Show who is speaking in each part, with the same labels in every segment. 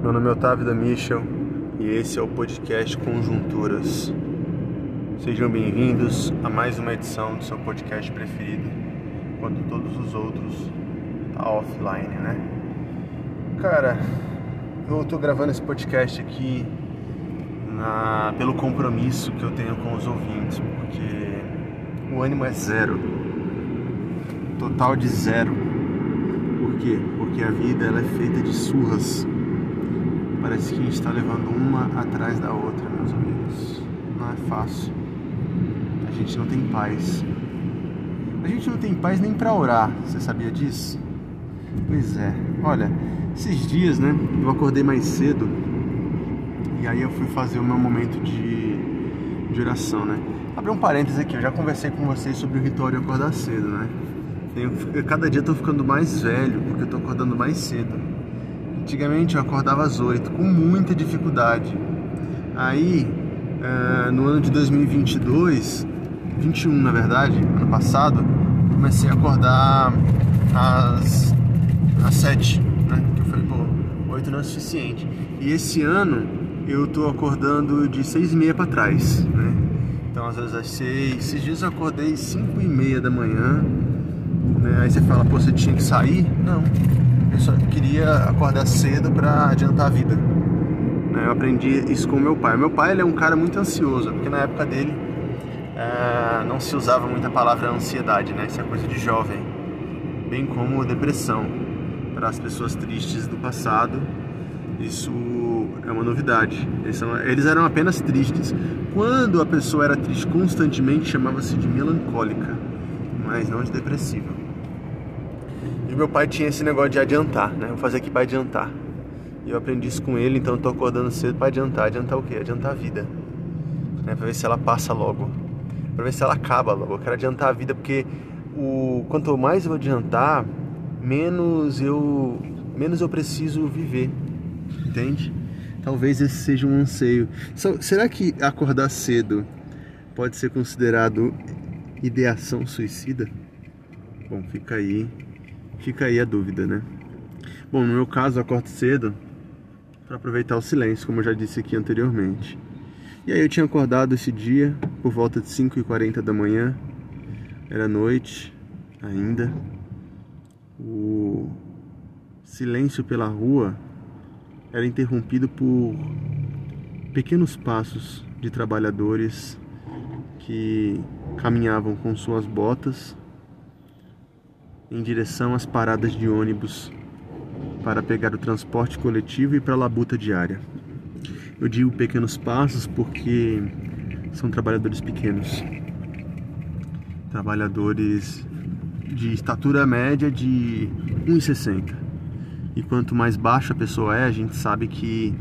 Speaker 1: Meu nome é Otávio da Michel e esse é o podcast Conjunturas. Sejam bem-vindos a mais uma edição do seu podcast preferido, enquanto todos os outros tá offline, né? Cara, eu tô gravando esse podcast aqui na, pelo compromisso que eu tenho com os ouvintes, porque o ânimo é zero, total de zero. Por quê? Porque a vida ela é feita de surras. Parece que a gente está levando uma atrás da outra, meus amigos. Não é fácil. A gente não tem paz. A gente não tem paz nem para orar. Você sabia disso? Pois é. Olha, esses dias, né? Eu acordei mais cedo e aí eu fui fazer o meu momento de, de oração, né? Abri um parênteses aqui, eu já conversei com vocês sobre o ritual de acordar cedo, né? Eu, cada dia eu tô ficando mais velho, porque eu tô acordando mais cedo. Antigamente eu acordava às 8, com muita dificuldade. Aí, uh, no ano de 2022, 21 na verdade, ano passado, comecei a acordar às, às 7, né? Que eu falei, pô, 8 não é suficiente. E esse ano eu tô acordando de seis e meia para trás, né? Então às vezes às seis, esses dias eu acordei cinco e meia da manhã, né? Aí você fala, pô, você tinha que sair? Não, eu só queria acordar cedo para adiantar a vida. Né? Eu aprendi isso com meu pai. Meu pai ele é um cara muito ansioso, porque na época dele é, não se usava muita palavra ansiedade, né? Isso é coisa de jovem, bem como depressão para as pessoas tristes do passado. Isso é uma novidade. Eles, são, eles eram apenas tristes. Quando a pessoa era triste constantemente, chamava-se de melancólica, mas não de depressiva. Meu pai tinha esse negócio de adiantar, né? Vou fazer aqui para adiantar. E eu aprendi isso com ele, então eu tô acordando cedo para adiantar. Adiantar o quê? Adiantar a vida. Né? Para ver se ela passa logo. Para ver se ela acaba logo. Eu quero adiantar a vida porque o quanto mais eu adiantar, menos eu menos eu preciso viver. Entende? Talvez esse seja um anseio. Será que acordar cedo pode ser considerado ideação suicida? Bom, fica aí, fica aí a dúvida, né? Bom, no meu caso, eu acordo cedo para aproveitar o silêncio, como eu já disse aqui anteriormente. E aí eu tinha acordado esse dia por volta de 5h40 da manhã, era noite ainda. O silêncio pela rua era interrompido por pequenos passos de trabalhadores que caminhavam com suas botas em direção às paradas de ônibus para pegar o transporte coletivo e para a labuta diária. Eu digo pequenos passos porque são trabalhadores pequenos. Trabalhadores de estatura média de 1,60 e quanto mais baixa a pessoa é, a gente sabe que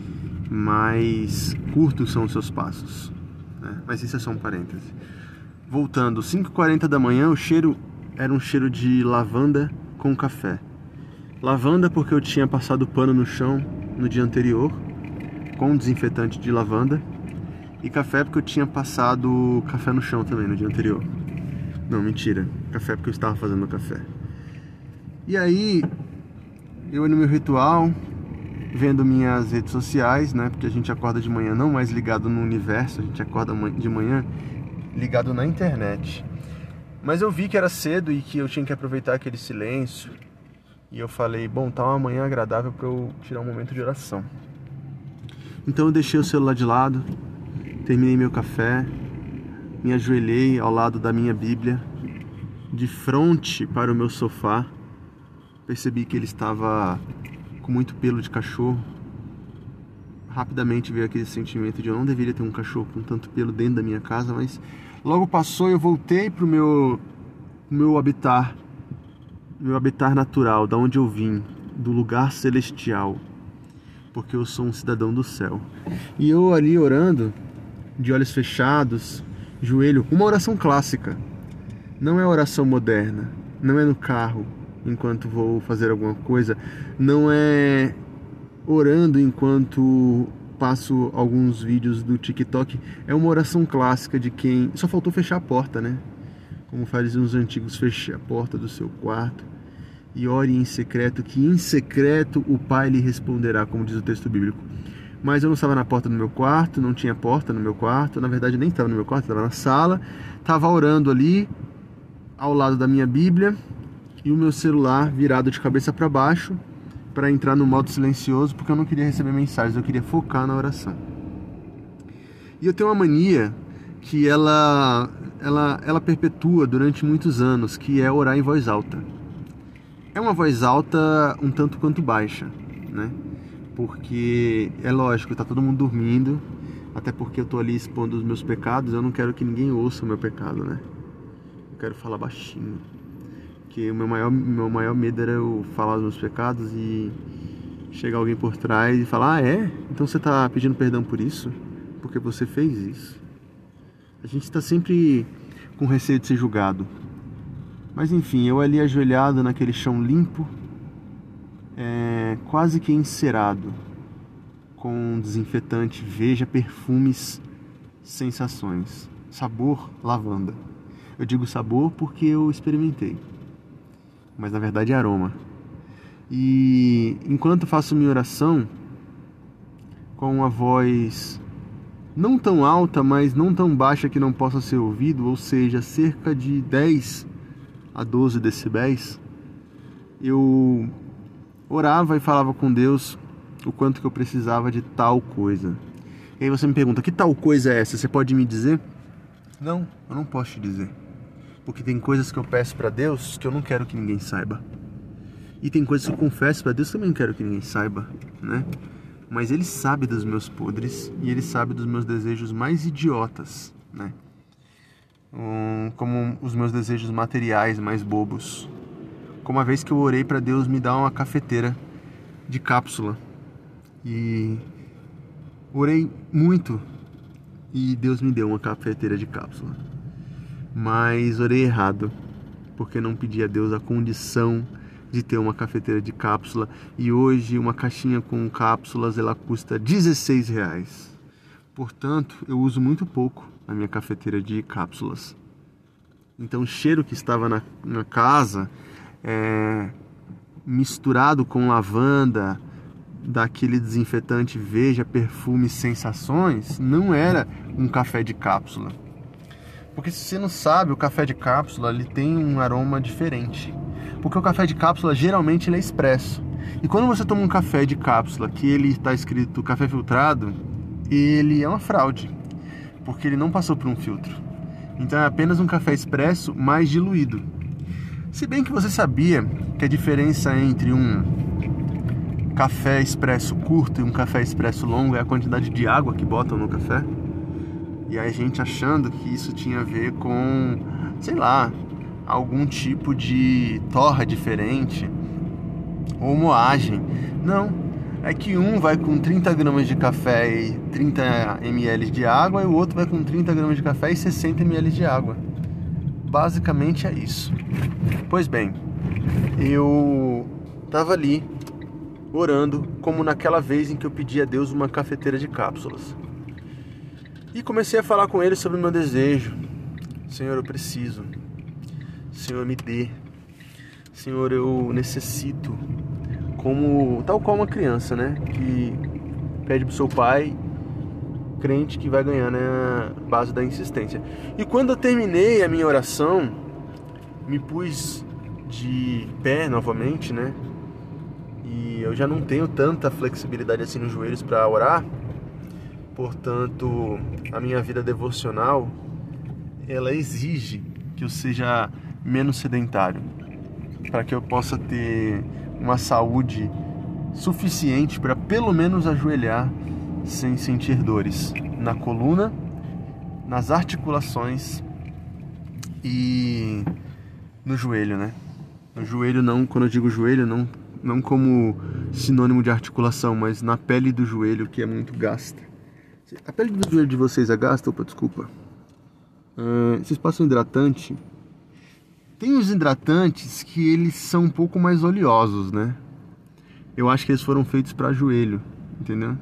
Speaker 1: mais curtos são os seus passos. Né? Mas isso é só um parêntese. Voltando, 5h40 da manhã, o cheiro era um cheiro de lavanda com café. Lavanda porque eu tinha passado pano no chão no dia anterior com desinfetante de lavanda e café porque eu tinha passado café no chão também no dia anterior. Não, mentira. Café porque eu estava fazendo café. E aí, eu no meu ritual, vendo minhas redes sociais, né? Porque a gente acorda de manhã não mais ligado no universo, a gente acorda de manhã ligado na internet. Mas eu vi que era cedo e que eu tinha que aproveitar aquele silêncio. E eu falei, bom, tá uma manhã agradável para eu tirar um momento de oração. Então eu deixei o celular de lado, terminei meu café, me ajoelhei ao lado da minha Bíblia, de frente para o meu sofá Percebi que ele estava com muito pelo de cachorro. Rapidamente veio aquele sentimento de eu não deveria ter um cachorro com tanto pelo dentro da minha casa, mas logo passou e eu voltei para o meu, meu habitat, meu habitat natural, da onde eu vim, do lugar celestial, porque eu sou um cidadão do céu. E eu ali orando, de olhos fechados, joelho, uma oração clássica. Não é oração moderna, não é no carro, enquanto vou fazer alguma coisa, não é orando enquanto passo alguns vídeos do TikTok, é uma oração clássica de quem só faltou fechar a porta, né? Como faziam os antigos, feche a porta do seu quarto e ore em secreto, que em secreto o Pai lhe responderá, como diz o texto bíblico. Mas eu não estava na porta do meu quarto, não tinha porta no meu quarto, na verdade nem estava no meu quarto, estava na sala, estava orando ali, ao lado da minha Bíblia, e o meu celular virado de cabeça para baixo, para entrar no modo silencioso, porque eu não queria receber mensagens, eu queria focar na oração. E eu tenho uma mania que ela, ela, ela perpetua durante muitos anos, que é orar em voz alta. É uma voz alta um tanto quanto baixa, né? Porque é lógico, tá todo mundo dormindo, até porque eu tô ali expondo os meus pecados, eu não quero que ninguém ouça o meu pecado, né? Eu quero falar baixinho. Porque o meu maior, meu maior medo era eu falar os meus pecados e chegar alguém por trás e falar: Ah, é? Então você tá pedindo perdão por isso? Porque você fez isso. A gente está sempre com receio de ser julgado. Mas enfim, eu ali ajoelhado naquele chão limpo, é, quase que encerado, com desinfetante, veja, perfumes, sensações, sabor lavanda. Eu digo sabor porque eu experimentei, mas na verdade é aroma. E enquanto faço minha oração, com uma voz não tão alta, mas não tão baixa que não possa ser ouvido, ou seja, cerca de 10 a 12 decibéis, eu orava e falava com Deus o quanto que eu precisava de tal coisa. E aí você me pergunta, que tal coisa é essa? Você pode me dizer? Não, eu não posso te dizer. Porque tem coisas que eu peço para Deus que eu não quero que ninguém saiba. E tem coisas que eu confesso para Deus que eu também não quero que ninguém saiba, né? Mas ele sabe dos meus podres e ele sabe dos meus desejos mais idiotas, né? um, como os meus desejos materiais mais bobos. Como a vez que eu orei para Deus me dar uma cafeteira de cápsula. E orei muito e Deus me deu uma cafeteira de cápsula. Mas orei errado, porque não pedi a Deus a condição de ter uma cafeteira de cápsula e hoje uma caixinha com cápsulas ela custa 16 reais. Portanto, eu uso muito pouco a minha cafeteira de cápsulas. Então, o cheiro que estava na, na casa, é, misturado com lavanda, daquele desinfetante Veja, perfume, sensações, não era um café de cápsula. Porque se você não sabe, o café de cápsula ele tem um aroma diferente. Porque o café de cápsula geralmente ele é expresso. E quando você toma um café de cápsula que ele está escrito café filtrado, ele é uma fraude porque ele não passou por um filtro. Então é apenas um café expresso mais diluído. Se bem que você sabia que a diferença entre um café expresso curto e um café expresso longo é a quantidade de água que botam no café? E a gente achando que isso tinha a ver com, sei lá, algum tipo de torra diferente ou moagem. Não, é que um vai com 30 gramas de café e 30 ml de água e o outro vai com 30 gramas de café e 60 ml de água. Basicamente é isso. Pois bem, eu estava ali orando como naquela vez em que eu pedi a Deus uma cafeteira de cápsulas. E comecei a falar com ele sobre o meu desejo. Senhor, eu preciso. Senhor, me dê. Senhor, eu necessito como tal qual uma criança, né? Que pede pro seu pai, crente que vai ganhar, né? A base da insistência. E quando eu terminei a minha oração, me pus de pé novamente, né? E eu já não tenho tanta flexibilidade assim nos joelhos para orar. Portanto, a minha vida devocional ela exige que eu seja menos sedentário, para que eu possa ter uma saúde suficiente para pelo menos ajoelhar sem sentir dores na coluna, nas articulações e no joelho, né? No joelho não, quando eu digo joelho, não não como sinônimo de articulação, mas na pele do joelho que é muito gasta. A pele do joelho de vocês é gasta? Opa, desculpa. Uh, vocês passam hidratante tem os hidratantes que eles são um pouco mais oleosos, né? Eu acho que eles foram feitos para joelho, entendeu?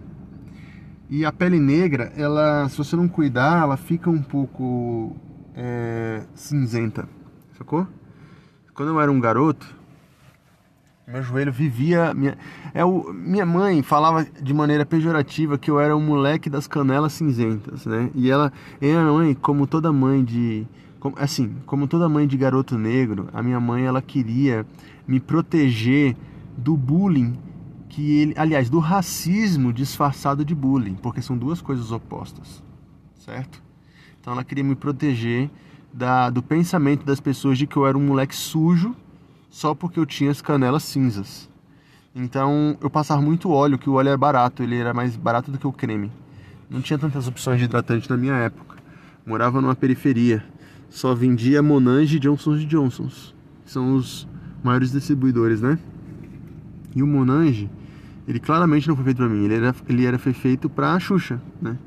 Speaker 1: E a pele negra, ela, se você não cuidar, ela fica um pouco é, cinzenta, sacou? Quando eu era um garoto, Meu joelho vivia. Minha, é o, minha mãe falava de maneira pejorativa que eu era um moleque das canelas cinzentas, né? E ela, e minha mãe, como toda mãe de. Como, assim, como toda mãe de garoto negro, a minha mãe ela queria me proteger do bullying que ele, aliás, do racismo disfarçado de bullying, porque são duas coisas opostas, certo? Então ela queria me proteger da, do pensamento das pessoas de que eu era um moleque sujo só porque eu tinha as canelas cinzas. Então eu passava muito óleo, que o óleo era barato, ele era mais barato do que o creme. Não tinha tantas opções de hidratante na minha época. Morava numa periferia. Só vendia Monange e Johnson's Johnson's. Que são os maiores distribuidores, né? E o Monange, ele claramente não foi feito para mim. Ele era, ele era foi feito para a Xuxa, né?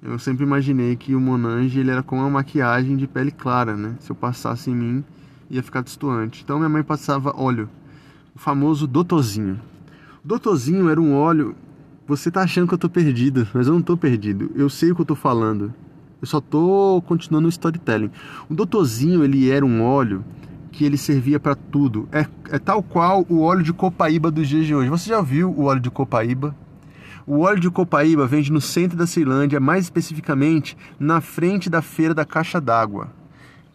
Speaker 1: Eu sempre imaginei que o Monange ele era com uma maquiagem de pele clara, né? Se eu passasse em mim, ia ficar destoante. Então minha mãe passava óleo, o famoso Dotozinho. Dotozinho era um óleo. Você tá achando que eu tô perdido, mas eu não tô perdido. Eu sei o que eu tô falando. Eu só tô continuando o storytelling. O Dotozinho, ele era um óleo que ele servia para tudo. É, é tal qual o óleo de copaíba dos dias de hoje. Você já viu o óleo de copaíba? O óleo de copaíba vende no centro da Ceilândia, mais especificamente na frente da feira da caixa d'água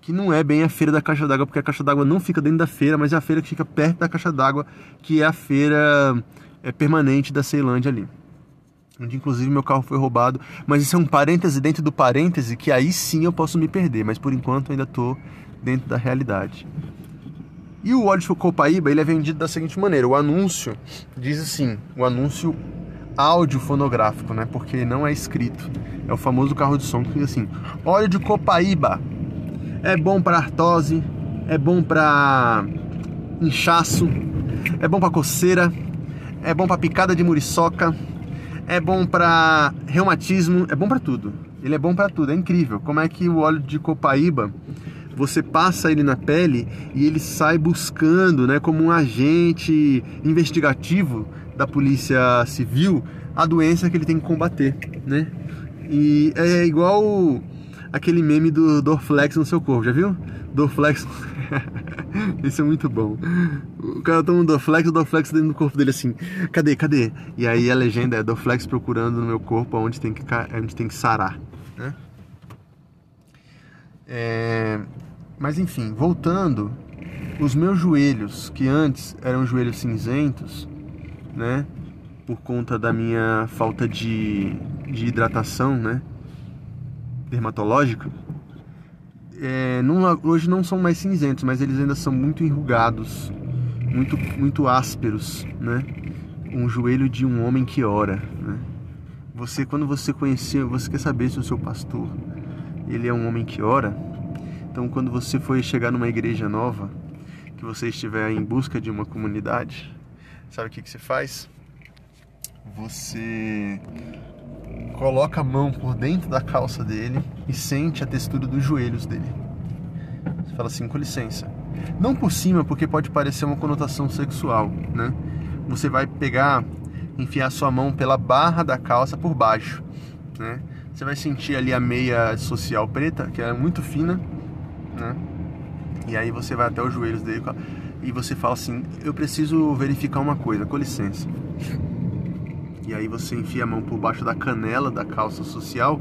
Speaker 1: que não é bem a feira da caixa d'água, porque a caixa d'água não fica dentro da feira, mas é a feira que fica perto da caixa d'água, que é a feira é, permanente da Ceilândia ali. Onde inclusive meu carro foi roubado. Mas isso é um parêntese dentro do parêntese que aí sim eu posso me perder, mas por enquanto ainda estou dentro da realidade. E o óleo de copaíba ele é vendido da seguinte maneira: o anúncio diz assim, o anúncio áudio fonográfico, né? Porque não é escrito. É o famoso carro de som que diz assim: óleo de copaíba é bom para artrose, é bom para inchaço, é bom para coceira, é bom para picada de muriçoca, é bom para reumatismo, é bom para tudo. Ele é bom para tudo, é incrível. Como é que o óleo de copaíba você passa ele na pele e ele sai buscando, né, como um agente investigativo da polícia civil, a doença que ele tem que combater, né? E é igual aquele meme do Dorflex no seu corpo, já viu? Dorflex. Isso é muito bom. O cara toma um Dorflex, o Dorflex dentro do corpo dele assim. Cadê, cadê? E aí a legenda é Dorflex procurando no meu corpo onde tem que, onde tem que sarar. Né? É... Mas enfim, voltando, os meus joelhos, que antes eram joelhos cinzentos, né? Por conta da minha falta de, de hidratação, né? Dermatológica, é, não, hoje não são mais cinzentos, mas eles ainda são muito enrugados, muito, muito ásperos, né? Um joelho de um homem que ora, né? Você, quando você conhecer, você quer saber se o seu pastor, ele é um homem que ora? Então, quando você for chegar numa igreja nova, que você estiver em busca de uma comunidade, sabe o que, que você faz? Você coloca a mão por dentro da calça dele e sente a textura dos joelhos dele. Você fala assim, com licença. Não por cima, porque pode parecer uma conotação sexual, né? Você vai pegar, enfiar sua mão pela barra da calça por baixo, né? Você vai sentir ali a meia social preta, que é muito fina, né? E aí você vai até os joelhos dele e você fala assim: Eu preciso verificar uma coisa, com licença. E aí você enfia a mão por baixo da canela da calça social,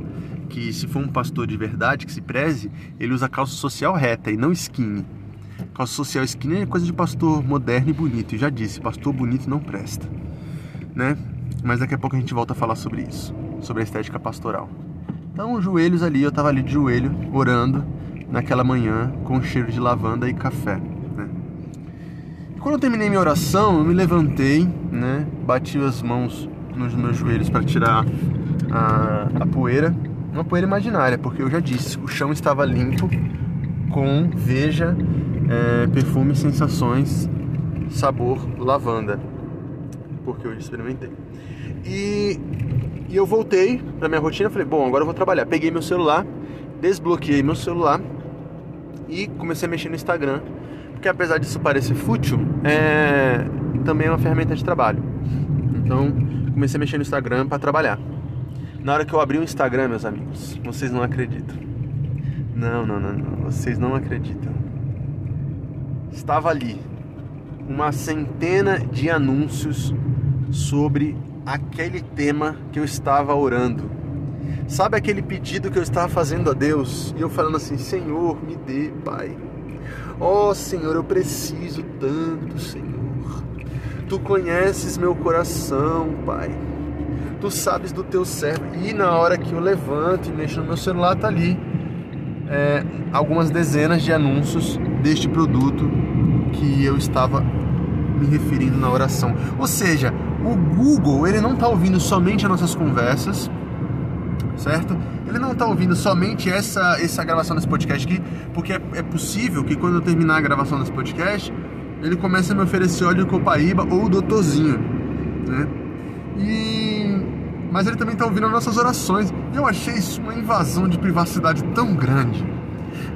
Speaker 1: que se for um pastor de verdade que se preze, ele usa calça social reta e não skinny. Calça social skinny é coisa de pastor moderno e bonito. E já disse, pastor bonito não presta, né? Mas daqui a pouco a gente volta a falar sobre isso, sobre a estética pastoral. Então, joelhos ali, eu tava ali de joelho, orando naquela manhã com cheiro de lavanda e café. Né? Quando eu terminei minha oração, eu me levantei, né? Bati as mãos nos meus joelhos para tirar a, a poeira. Uma poeira imaginária, porque eu já disse, o chão estava limpo com veja, é, perfume, sensações, sabor lavanda, porque eu experimentei. E, e eu voltei para minha rotina, falei, bom, agora eu vou trabalhar. Peguei meu celular, desbloqueei meu celular e comecei a mexer no Instagram, porque apesar disso parecer fútil, é, também é uma ferramenta de trabalho. Então, comecei a mexer no Instagram para trabalhar. Na hora que eu abri o Instagram, meus amigos, vocês não acreditam. Não, não, não, não, vocês não acreditam. Estava ali uma centena de anúncios sobre aquele tema que eu estava orando. Sabe aquele pedido que eu estava fazendo a Deus? E eu falando assim: Senhor, me dê, Pai. Oh, Senhor, eu preciso tanto, Senhor. Tu conheces meu coração, Pai. Tu sabes do teu servo. E na hora que eu levanto e mexo no meu celular, tá ali é, algumas dezenas de anúncios deste produto que eu estava me referindo na oração. Ou seja, o Google ele não está ouvindo somente as nossas conversas, certo? Ele não está ouvindo somente essa, essa gravação desse podcast aqui, porque é, é, possível que quando eu terminar a gravação desse podcast, ele comece a me oferecer óleo de copaíba ou doutorzinho, né? E... Mas ele também está ouvindo as nossas orações. E eu achei isso uma invasão de privacidade tão grande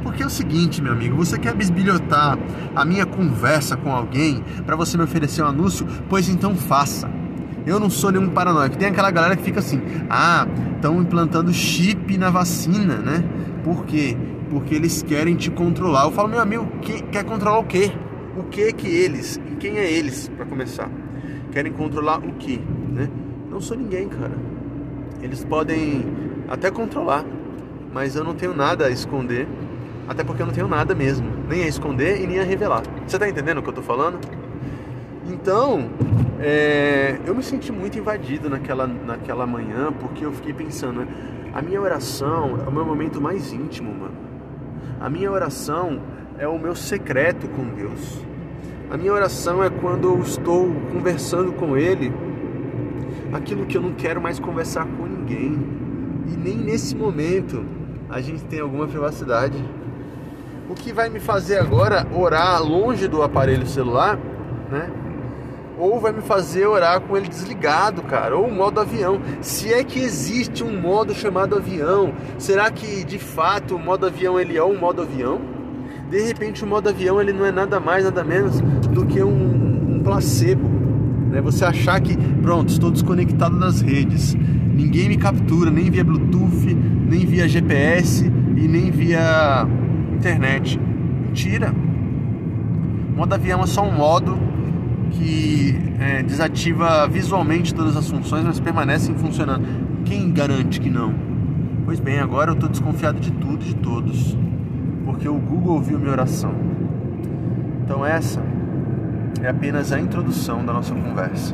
Speaker 1: porque é o seguinte, meu amigo, você quer bisbilhotar a minha conversa com alguém para você me oferecer um anúncio? Pois então faça. Eu não sou nenhum paranoico. Tem aquela galera que fica assim: ah, estão implantando chip na vacina, né? Por quê? Porque eles querem te controlar. Eu falo, meu amigo, que, quer controlar o quê? O que que eles? E quem é eles, para começar? Querem controlar o quê? Né? Não sou ninguém, cara. Eles podem até controlar, mas eu não tenho nada a esconder até porque eu não tenho nada mesmo, nem a esconder e nem a revelar. Você tá entendendo o que eu tô falando? Então, é, eu me senti muito invadido naquela, naquela manhã, porque eu fiquei pensando, a minha oração é o meu momento mais íntimo, mano. A minha oração é o meu secreto com Deus. A minha oração é quando eu estou conversando com Ele aquilo que eu não quero mais conversar com ninguém. E nem nesse momento a gente tem alguma privacidade. O que vai me fazer agora orar longe do aparelho celular, né? Ou vai me fazer orar com ele desligado, cara, ou modo avião. Se é que existe um modo chamado avião, será que de fato o modo avião ele é um modo avião? De repente o modo avião ele não é nada mais, nada menos do que um, um placebo. Né? Você achar que, pronto, estou desconectado das redes, ninguém me captura, nem via Bluetooth, nem via GPS e nem via internet. Mentira! O modo avião é só um modo que é, desativa visualmente todas as funções, mas permanecem funcionando. Quem garante que não? Pois bem, agora eu estou desconfiado de tudo e de todos, porque o Google ouviu minha oração. Então essa é apenas a introdução da nossa conversa.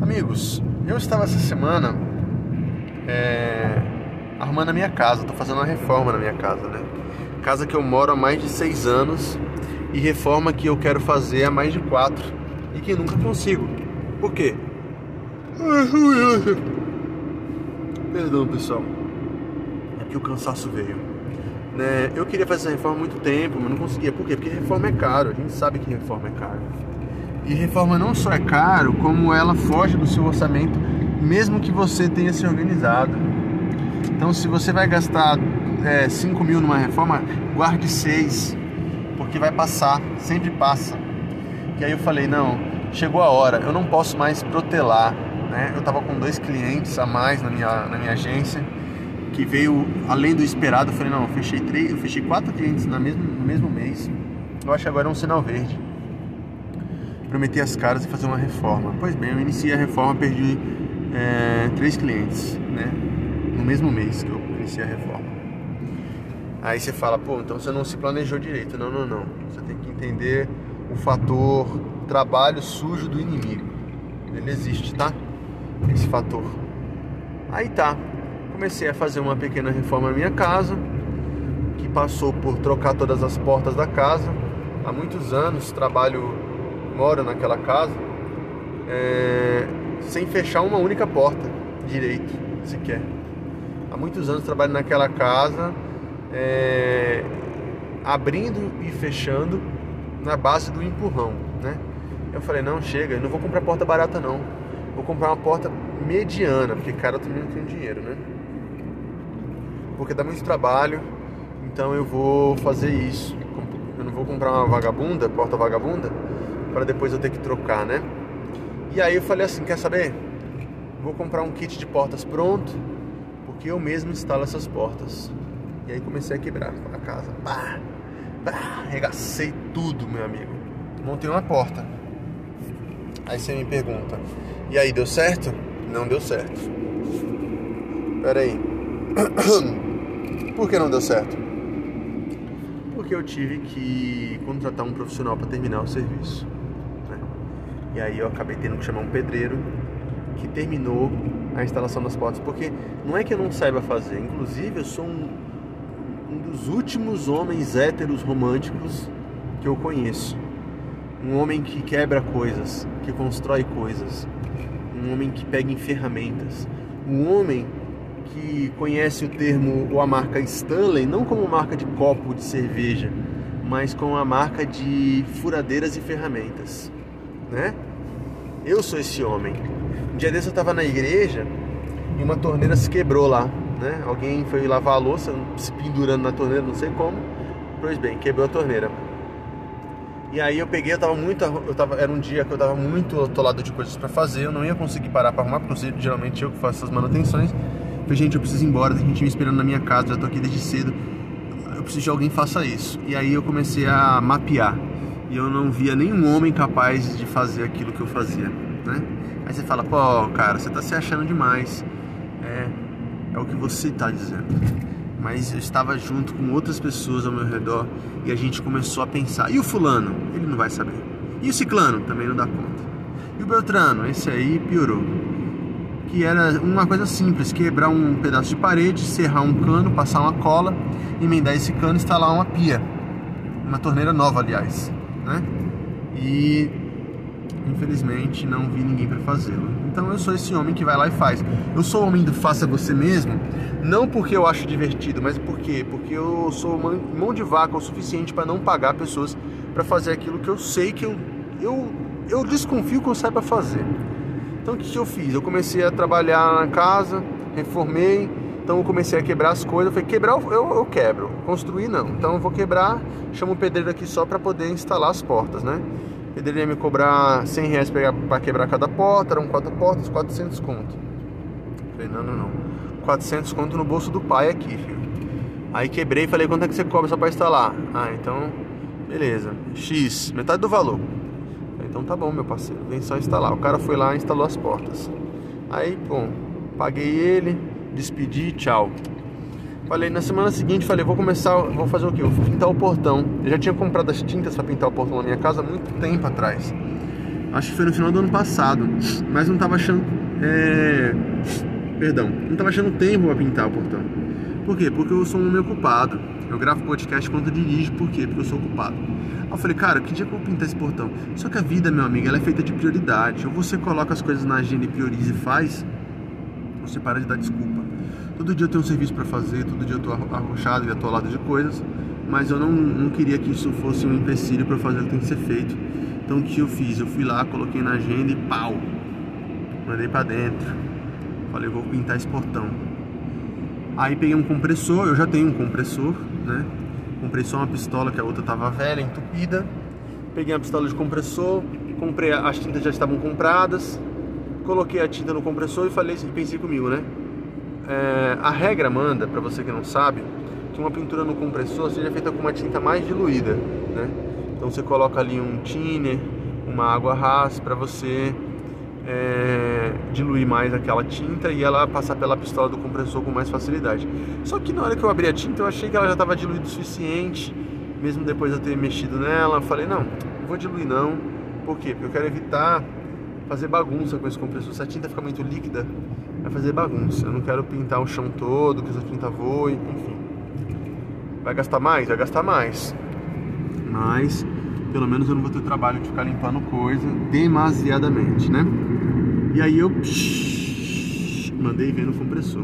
Speaker 1: Amigos, eu estava essa semana é, arrumando a minha casa, tô fazendo uma reforma na minha casa, né? Casa que eu moro há mais de seis anos e reforma que eu quero fazer há mais de quatro e que nunca consigo. Por quê? Perdão, pessoal. É que o cansaço veio. Né? Eu queria fazer essa reforma há muito tempo, mas não conseguia. Por quê? Porque reforma é caro. A gente sabe que reforma é caro. E reforma não só é caro, como ela foge do seu orçamento, mesmo que você tenha se organizado. Então, se você vai gastar é, 5 mil numa reforma, guarde 6, porque vai passar, sempre passa. E aí eu falei: não, chegou a hora, eu não posso mais protelar. Né? Eu estava com dois clientes a mais na minha, na minha agência, que veio além do esperado. Eu falei: não, eu fechei, três, eu fechei quatro clientes na mesmo, no mesmo mês. Eu acho agora é um sinal verde. Prometi as caras e fazer uma reforma. Pois bem, eu iniciei a reforma, perdi é, três clientes, né? no mesmo mês que eu iniciei a reforma. Aí você fala, pô, então você não se planejou direito. Não, não, não. Você tem que entender o fator trabalho sujo do inimigo. Ele existe, tá? Esse fator. Aí tá. Comecei a fazer uma pequena reforma na minha casa, que passou por trocar todas as portas da casa. Há muitos anos trabalho, moro naquela casa, é, sem fechar uma única porta direito, sequer há muitos anos trabalho naquela casa, é, abrindo e fechando na base do empurrão, né? Eu falei, não, chega, eu não vou comprar porta barata não. Vou comprar uma porta mediana, porque cara eu também não tenho dinheiro, né? Porque dá muito trabalho, então eu vou fazer isso. Eu não vou comprar uma vagabunda, porta vagabunda, para depois eu ter que trocar, né? E aí eu falei assim, quer saber? Vou comprar um kit de portas pronto que eu mesmo instalo essas portas. E aí comecei a quebrar a casa. Pá, arregacei tudo, meu amigo. montei uma porta. Aí você me pergunta, e aí deu certo? Não deu certo. Pera aí. Por que não deu certo? Porque eu tive que contratar um profissional para terminar o serviço. Né? E aí eu acabei tendo que chamar um pedreiro que terminou a instalação das portas. Porque não é que eu não saiba fazer, inclusive eu sou um, um dos últimos homens héteros românticos que eu conheço um homem que quebra coisas, que constrói coisas, um homem que pega em ferramentas, um homem que conhece o termo ou a marca Stanley não como marca de copo de cerveja, mas como a marca de furadeiras e ferramentas, né? Eu sou esse homem. Um dia desse eu estava na igreja e uma torneira se quebrou lá, né? Alguém foi lavar a louça, se pendurando na torneira, não sei como. Pois bem, quebrou a torneira. E aí eu peguei, eu tava muito. Eu tava, era um dia que eu tava muito atolado de coisas para fazer, eu não ia conseguir parar pra arrumar, porque geralmente eu que faço essas manutenções. Falei, gente, eu preciso ir embora, tem gente me esperando na minha casa, já tô aqui desde cedo. Eu preciso de alguém que faça isso. E aí eu comecei a mapear. E eu não via nenhum homem capaz de fazer aquilo que eu fazia, né? Aí você fala, pô, cara, você tá se achando demais. É, é o que você tá dizendo mas eu estava junto com outras pessoas ao meu redor e a gente começou a pensar: e o fulano? Ele não vai saber. E o ciclano? Também não dá conta. E o Beltrano? Esse aí piorou. Que era uma coisa simples: quebrar um pedaço de parede, serrar um cano, passar uma cola, emendar esse cano e instalar uma pia. Uma torneira nova, aliás. Né? E infelizmente não vi ninguém para fazê-lo. Então eu sou esse homem que vai lá e faz. Eu sou o homem do faça você mesmo, não porque eu acho divertido, mas por quê? Porque eu sou mão de vaca o suficiente para não pagar pessoas para fazer aquilo que eu sei que eu, eu, eu desconfio que eu saiba fazer. Então o que, eu fiz? Eu comecei a trabalhar na casa, reformei, então eu comecei a quebrar as coisas. Eu falei, quebrar eu, eu quebro, construir não. Então eu vou quebrar, chamo o pedreiro aqui só para poder instalar as portas, né? Ele ia me cobrar 100 reais para quebrar cada porta, eram quatro portas, 400 conto. Falei, não, não, não. 400 conto no bolso do pai aqui, filho. Aí quebrei e falei, quanto é que você cobra só para instalar? Ah, então, beleza. X, metade do valor. Então tá bom, meu parceiro, vem só instalar. O cara foi lá e instalou as portas. Aí, bom, paguei ele, despedi, tchau. Falei, na semana seguinte, falei, vou começar, vou fazer o quê? Vou pintar o portão. Eu já tinha comprado as tintas para pintar o portão na minha casa há muito tempo atrás. Acho que foi no final do ano passado. Mas não tava achando. É... Perdão, não tava achando tempo para pintar o portão. Por quê? Porque eu sou um homem ocupado. Eu gravo podcast quando dirijo, por quê? Porque eu sou ocupado. Aí eu falei, cara, que dia que eu vou pintar esse portão? Só que a vida, meu amigo, ela é feita de prioridade. Ou você coloca as coisas na agenda e prioriza e faz, ou você para de dar desculpa. Todo dia eu tenho um serviço para fazer, todo dia eu estou arrochado e atolado de coisas, mas eu não, não queria que isso fosse um empecilho para fazer o que tem que ser feito. Então o que eu fiz? Eu fui lá, coloquei na agenda e pau! Mandei para dentro. Falei, vou pintar esse portão. Aí peguei um compressor, eu já tenho um compressor, né? Comprei só uma pistola que a outra tava velha, entupida. Peguei uma pistola de compressor, comprei as tintas já estavam compradas, coloquei a tinta no compressor e falei e pensei comigo, né? É, a regra manda, para você que não sabe, que uma pintura no compressor seja feita com uma tinta mais diluída, né? Então você coloca ali um thinner, uma água ras para você é, diluir mais aquela tinta e ela passar pela pistola do compressor com mais facilidade. Só que na hora que eu abri a tinta eu achei que ela já estava diluída o suficiente, mesmo depois de eu ter mexido nela, eu falei não, não vou diluir não, por quê? Porque eu quero evitar fazer bagunça com esse compressor. Se a tinta ficar muito líquida, vai fazer bagunça. Eu não quero pintar o chão todo, que essa tinta voe, enfim. Vai gastar mais? Vai gastar mais. Mas pelo menos eu não vou ter trabalho de ficar limpando coisa demasiadamente, né? E aí eu psh, mandei ver no compressor.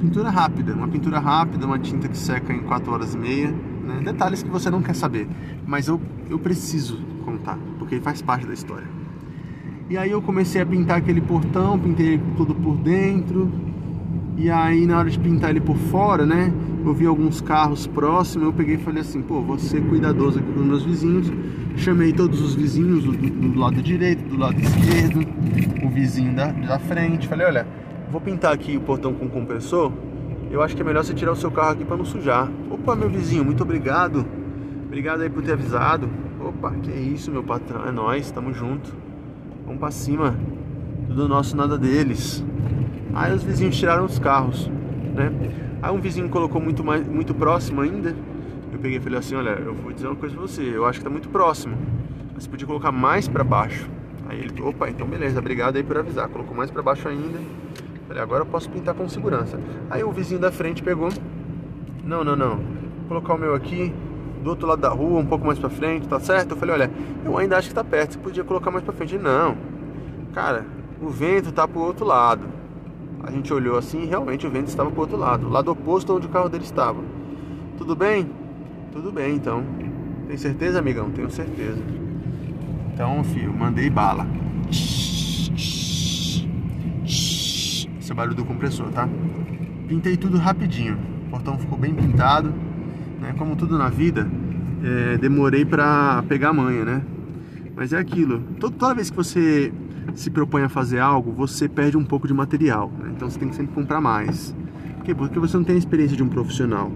Speaker 1: Pintura rápida, uma pintura rápida, uma tinta que seca em 4 horas e meia. Né? Detalhes que você não quer saber, mas eu, eu preciso contar, porque faz parte da história. E aí eu comecei a pintar aquele portão, pintei tudo por dentro. E aí na hora de pintar ele por fora, né? Eu vi alguns carros próximos, eu peguei e falei assim, pô, vou ser cuidadoso aqui com os meus vizinhos. Chamei todos os vizinhos do, do lado direito, do lado esquerdo, o vizinho da, da frente. Falei, olha, vou pintar aqui o portão com compressor. Eu acho que é melhor você tirar o seu carro aqui para não sujar. Opa, meu vizinho, muito obrigado. Obrigado aí por ter avisado. Opa, que isso, meu patrão, é nós, tamo junto. Vamos pra cima. Tudo nosso, nada deles. Aí os vizinhos tiraram os carros, né? Aí um vizinho colocou muito mais, muito próximo ainda. Eu peguei e falei assim, olha, eu vou dizer uma coisa pra você, eu acho que tá muito próximo. Você podia colocar mais para baixo. Aí ele, opa, então beleza, obrigado aí por avisar. Colocou mais para baixo ainda. Falei, agora eu posso pintar com segurança. Aí o vizinho da frente pegou. Não, não, não. Vou colocar o meu aqui, do outro lado da rua, um pouco mais pra frente, tá certo? Eu falei, olha, eu ainda acho que tá perto, você podia colocar mais pra frente. Ele, não. Cara, o vento tá pro outro lado. A gente olhou assim e realmente o vento estava pro outro lado, lado oposto onde o carro dele estava. Tudo bem? Tudo bem, então. Tem certeza, amigão? Tenho certeza. Então, filho, mandei bala. Esse é o barulho do compressor, tá? Pintei tudo rapidinho. O portão ficou bem pintado. Né? Como tudo na vida, é, demorei pra pegar a manha, né? Mas é aquilo. Toda vez que você se propõe a fazer algo, você perde um pouco de material. Né? Então você tem que sempre comprar mais. Por quê? Porque você não tem a experiência de um profissional.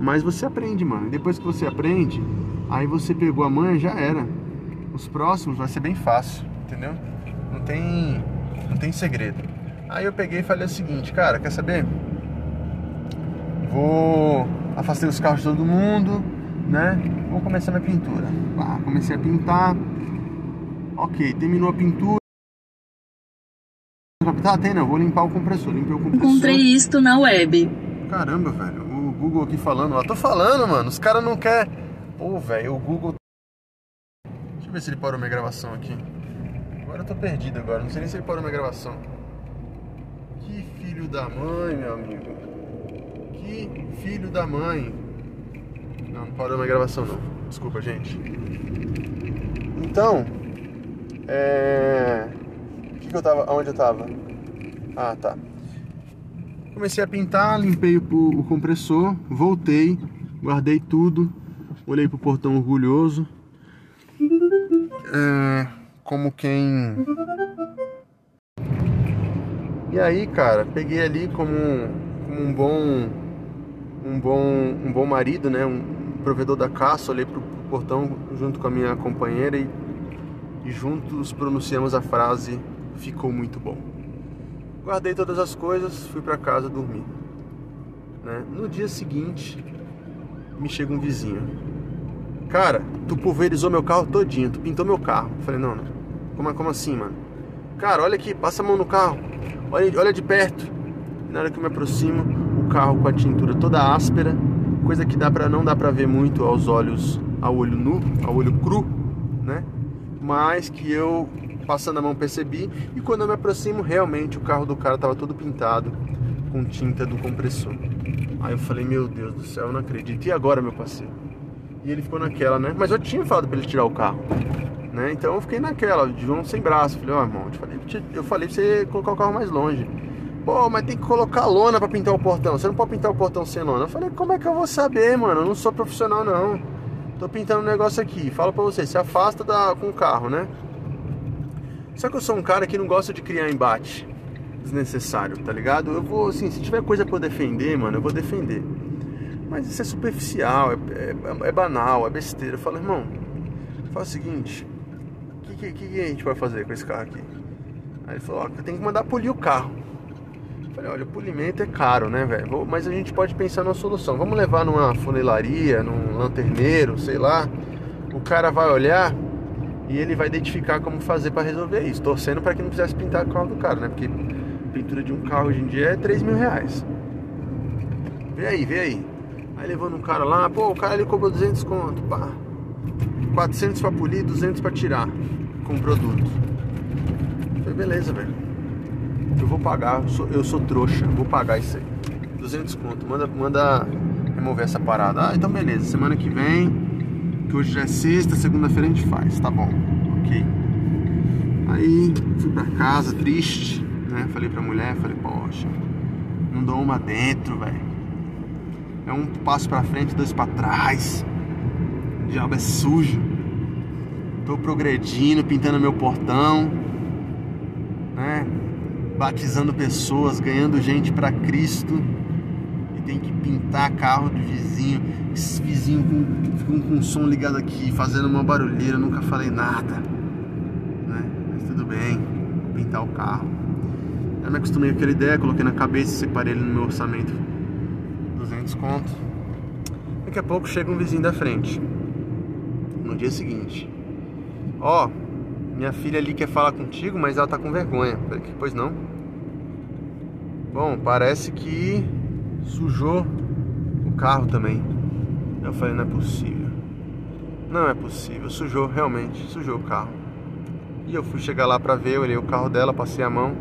Speaker 1: Mas você aprende, mano. Depois que você aprende, aí você pegou a manha, já era os próximos vai ser bem fácil, entendeu? Não tem, não tem segredo. Aí eu peguei e falei o seguinte, cara, quer saber? Vou afastei os carros de todo mundo, né? Vou começar minha pintura. Ah, comecei a pintar. Ok, terminou a pintura. Tá, tem não, vou limpar o compressor. Limpei o compressor.
Speaker 2: Encontrei isto na web.
Speaker 1: Caramba, velho. O Google aqui falando. Ó, tô falando, mano. Os caras não querem. Pô, velho, o Google Deixa eu ver se ele parou minha gravação aqui. Agora eu tô perdido agora, não sei nem se ele parou minha gravação. Que filho da mãe, meu amigo. Que filho da mãe. Não, não parou minha gravação não. Desculpa, gente. Então, é... Que, eu tava... Onde eu tava? Ah, tá. Comecei a pintar, limpei o, o compressor, voltei, guardei tudo, olhei pro portão orgulhoso, é, como quem. E aí, cara, peguei ali como um, como um bom. Um bom, um bom marido, né? Um provedor da caça, olhei pro portão junto com a minha companheira e, e juntos pronunciamos a frase ficou muito bom. Guardei todas as coisas, fui para casa dormir. Né? No dia seguinte, me chega um vizinho Cara, tu pulverizou meu carro todinho, tu pintou meu carro. Falei, não, não. Como, como assim, mano? Cara, olha aqui, passa a mão no carro. Olha, olha de perto. Na hora que eu me aproximo, o carro com a tintura toda áspera, coisa que dá para não dá para ver muito aos olhos, ao olho nu, ao olho cru, né? Mas que eu passando a mão percebi e quando eu me aproximo, realmente o carro do cara tava todo pintado com tinta do compressor. Aí eu falei, meu Deus do céu, eu não acredito. E agora, meu parceiro? E ele ficou naquela, né? Mas eu tinha falado pra ele tirar o carro. Né? Então eu fiquei naquela, de João sem braço. Falei, ó, oh, irmão, eu falei, eu falei pra você colocar o carro mais longe. Pô, mas tem que colocar lona pra pintar o portão. Você não pode pintar o portão sem lona. Eu falei, como é que eu vou saber, mano? Eu não sou profissional, não. Tô pintando um negócio aqui. Falo pra você, se afasta da, com o carro, né? Só que eu sou um cara que não gosta de criar embate desnecessário, tá ligado? Eu vou, assim, se tiver coisa pra defender, mano, eu vou defender. Mas isso é superficial, é, é, é banal, é besteira. Eu falo, irmão, faz o seguinte, o que, que, que, a gente vai fazer com esse carro aqui? Aí ele falou, ó, tem que mandar polir o carro. Eu falei, olha, o polimento é caro, né, velho? Mas a gente pode pensar numa solução. Vamos levar numa funilaria, num lanterneiro, sei lá. O cara vai olhar e ele vai identificar como fazer para resolver isso. Torcendo para que não precisasse pintar o carro do cara, né? Porque pintura de um carro hoje em dia é 3 mil reais. Vê aí, vê aí. Aí levando um cara lá, pô, o cara ele cobrou 200 conto, pá. 400 pra polir, 200 pra tirar com o produto. falei, beleza, velho. Eu vou pagar, eu sou, eu sou trouxa, vou pagar isso aí. 200 conto, manda, manda remover essa parada. Ah, então beleza, semana que vem, que hoje já é sexta, segunda-feira a gente faz, tá bom, ok. Aí fui pra casa, triste, né? Falei pra mulher, falei, poxa, não dou uma dentro, velho é um passo para frente, dois para trás. O diabo é sujo. Tô progredindo, pintando meu portão, né? Batizando pessoas, ganhando gente para Cristo. E tem que pintar carro do vizinho. Esse vizinho com, com, com o som ligado aqui, fazendo uma barulheira, nunca falei nada. Né? Mas tudo bem, pintar o carro. Eu me acostumei com aquela ideia, coloquei na cabeça separei ele no meu orçamento. 200 conto. Daqui a pouco chega um vizinho da frente. No dia seguinte. Ó, oh, minha filha ali quer falar contigo, mas ela tá com vergonha. Pois não? Bom, parece que sujou o carro também. Eu falei, não é possível. Não é possível, sujou realmente, sujou o carro. E eu fui chegar lá pra ver, eu olhei o carro dela, passei a mão.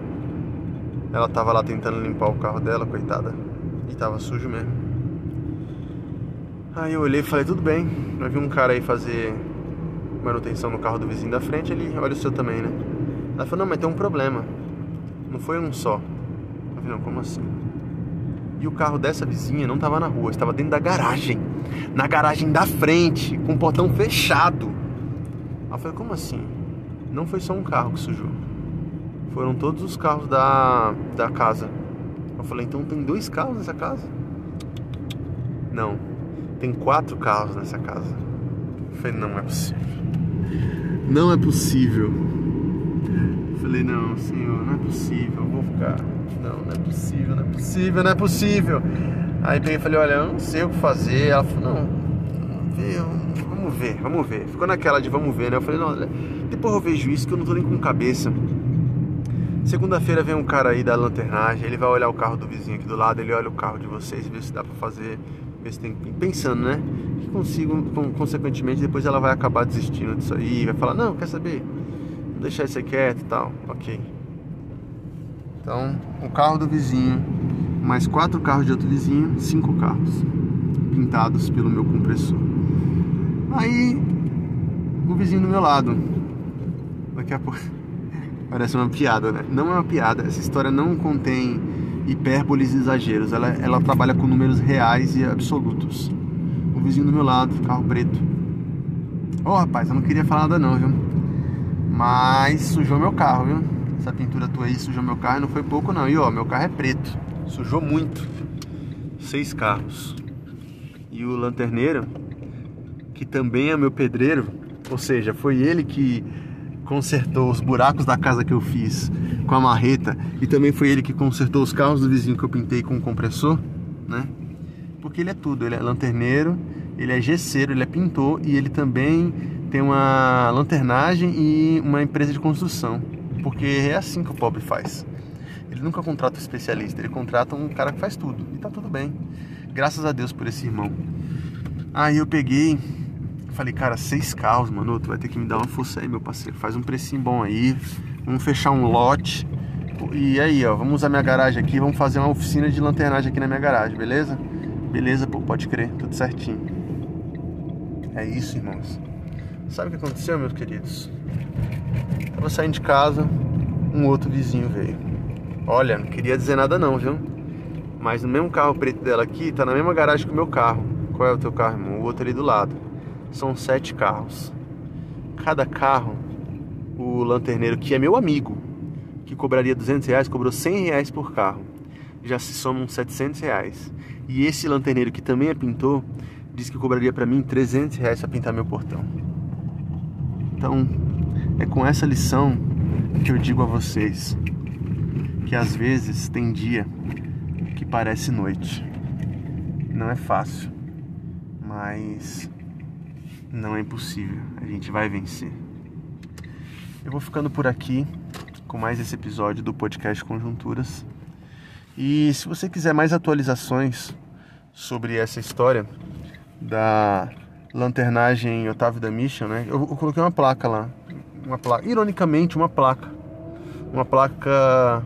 Speaker 1: Ela tava lá tentando limpar o carro dela, coitada. E tava sujo mesmo. Aí eu olhei e falei, tudo bem, vai vir um cara aí fazer manutenção no carro do vizinho da frente, ele olha o seu também, né? Ela falou, não, mas tem um problema. Não foi um só. Não, como assim? E o carro dessa vizinha não estava na rua, estava dentro da garagem. Na garagem da frente, com o portão fechado. Aí eu falei, como assim? Não foi só um carro que sujou. Foram todos os carros da, da casa. Eu falei, então tem dois carros nessa casa? Não, tem quatro carros nessa casa. Eu falei, não é possível. Não é possível. Eu falei, não, senhor, não é possível, eu vou ficar não, não é possível, não é possível, não é possível. Aí peguei e falei, olha, eu não sei o que fazer. Ela falou, não, vamos ver, vamos ver. Ficou naquela de vamos ver, né? Eu falei, não, depois eu vejo isso que eu não tô nem com cabeça. Segunda-feira vem um cara aí da lanternagem, ele vai olhar o carro do vizinho aqui do lado, ele olha o carro de vocês, vê se dá pra fazer, vê se tem. Pensando, né? Que consigo, consequentemente, depois ela vai acabar desistindo disso aí, vai falar, não, quer saber? Vou deixar isso aí quieto e tal. Ok. Então, o carro do vizinho, mais quatro carros de outro vizinho, cinco carros pintados pelo meu compressor. Aí, o vizinho do meu lado, daqui a pouco, parece uma piada, né? Não é uma piada, essa história não contém hipérboles e exageros, ela, ela trabalha com números reais e absolutos. O vizinho do meu lado, carro preto. Ô oh, rapaz, eu não queria falar nada não, viu? Mas sujou meu carro, viu? Essa pintura tua aí sujou meu carro não foi pouco não. E ó, meu carro é preto. Sujou muito. Seis carros. E o lanterneiro, que também é meu pedreiro, ou seja, foi ele que consertou os buracos da casa que eu fiz com a marreta e também foi ele que consertou os carros do vizinho que eu pintei com o compressor, né? Porque ele é tudo, ele é lanterneiro, ele é gesseiro, ele é pintor e ele também tem uma lanternagem e uma empresa de construção porque é assim que o pobre faz. Ele nunca contrata um especialista, ele contrata um cara que faz tudo. E tá tudo bem. Graças a Deus por esse irmão. Aí eu peguei, falei, cara, seis carros, mano, tu vai ter que me dar uma força aí, meu parceiro. Faz um precinho bom aí, vamos fechar um lote. E aí, ó, vamos usar minha garagem aqui, vamos fazer uma oficina de lanternagem aqui na minha garagem, beleza? Beleza, pô, pode crer, tudo certinho. É isso, irmãos. Sabe o que aconteceu, meus queridos? Tava saindo de casa, um outro vizinho veio. Olha, não queria dizer nada não, viu? Mas no mesmo carro preto dela aqui, tá na mesma garagem que o meu carro. Qual é o teu carro, irmão? O outro ali do lado. São sete carros. Cada carro, o lanterneiro, que é meu amigo, que cobraria 200 reais, cobrou 100 reais por carro. Já se somam 700 reais. E esse lanterneiro, que também é pintor, disse que cobraria para mim 300 reais para pintar meu portão. Então, é com essa lição que eu digo a vocês que às vezes tem dia que parece noite. Não é fácil, mas não é impossível. A gente vai vencer. Eu vou ficando por aqui com mais esse episódio do podcast Conjunturas. E se você quiser mais atualizações sobre essa história da lanternagem Otávio da Mission, né? Eu, eu coloquei uma placa lá uma placa, ironicamente uma placa, uma placa,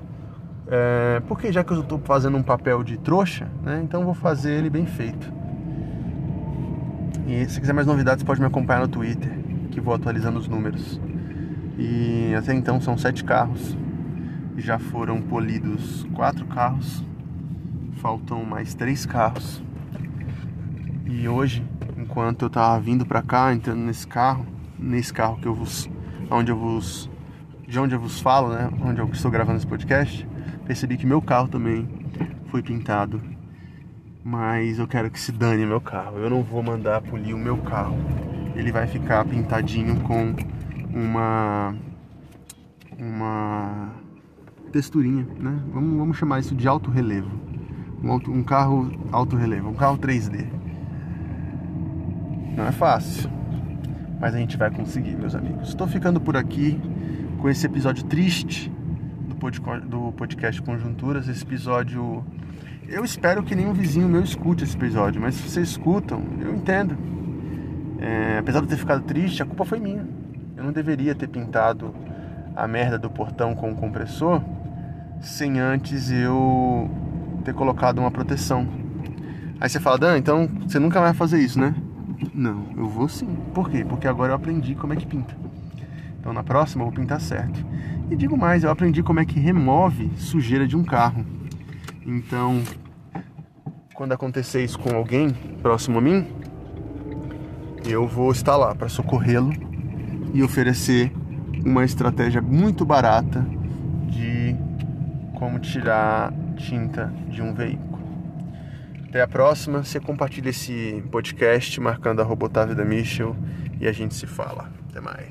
Speaker 1: é, porque já que eu estou fazendo um papel de trouxa, né, então vou fazer ele bem feito. E se quiser mais novidades pode me acompanhar no Twitter, que vou atualizando os números. E até então são sete carros, já foram polidos quatro carros, faltam mais três carros. E hoje, enquanto eu estava vindo para cá, entrando nesse carro, nesse carro que eu vos onde eu vos de onde eu vos falo, né, onde eu estou gravando esse podcast, percebi que meu carro também foi pintado mas eu quero que se dane meu carro. Eu não vou mandar polir o meu carro. Ele vai ficar pintadinho com uma uma texturinha, né? Vamos, vamos chamar isso de alto relevo. Um, auto, um carro alto relevo, um carro 3D. Não é fácil, mas a gente vai conseguir, meus amigos. Estou ficando por aqui com esse episódio triste do podcast Conjunturas. Esse episódio. Eu espero que nenhum vizinho meu escute esse episódio, mas se vocês escutam, eu entendo. É, apesar de eu ter ficado triste, a culpa foi minha. Eu não deveria ter pintado a merda do portão com o compressor sem antes eu ter colocado uma proteção. Aí você fala, Dan, então você nunca vai fazer isso, né? Não, eu vou sim. Por quê? Porque agora eu aprendi como é que pinta. Então na próxima eu vou pintar certo. E digo mais, eu aprendi como é que remove sujeira de um carro. Então, quando acontecer isso com alguém próximo a mim, eu vou estar lá para socorrê-lo e oferecer uma estratégia muito barata de como tirar tinta de um veículo. Até a próxima. Você compartilha esse podcast marcando a Robotávia da Michel e a gente se fala. Até mais.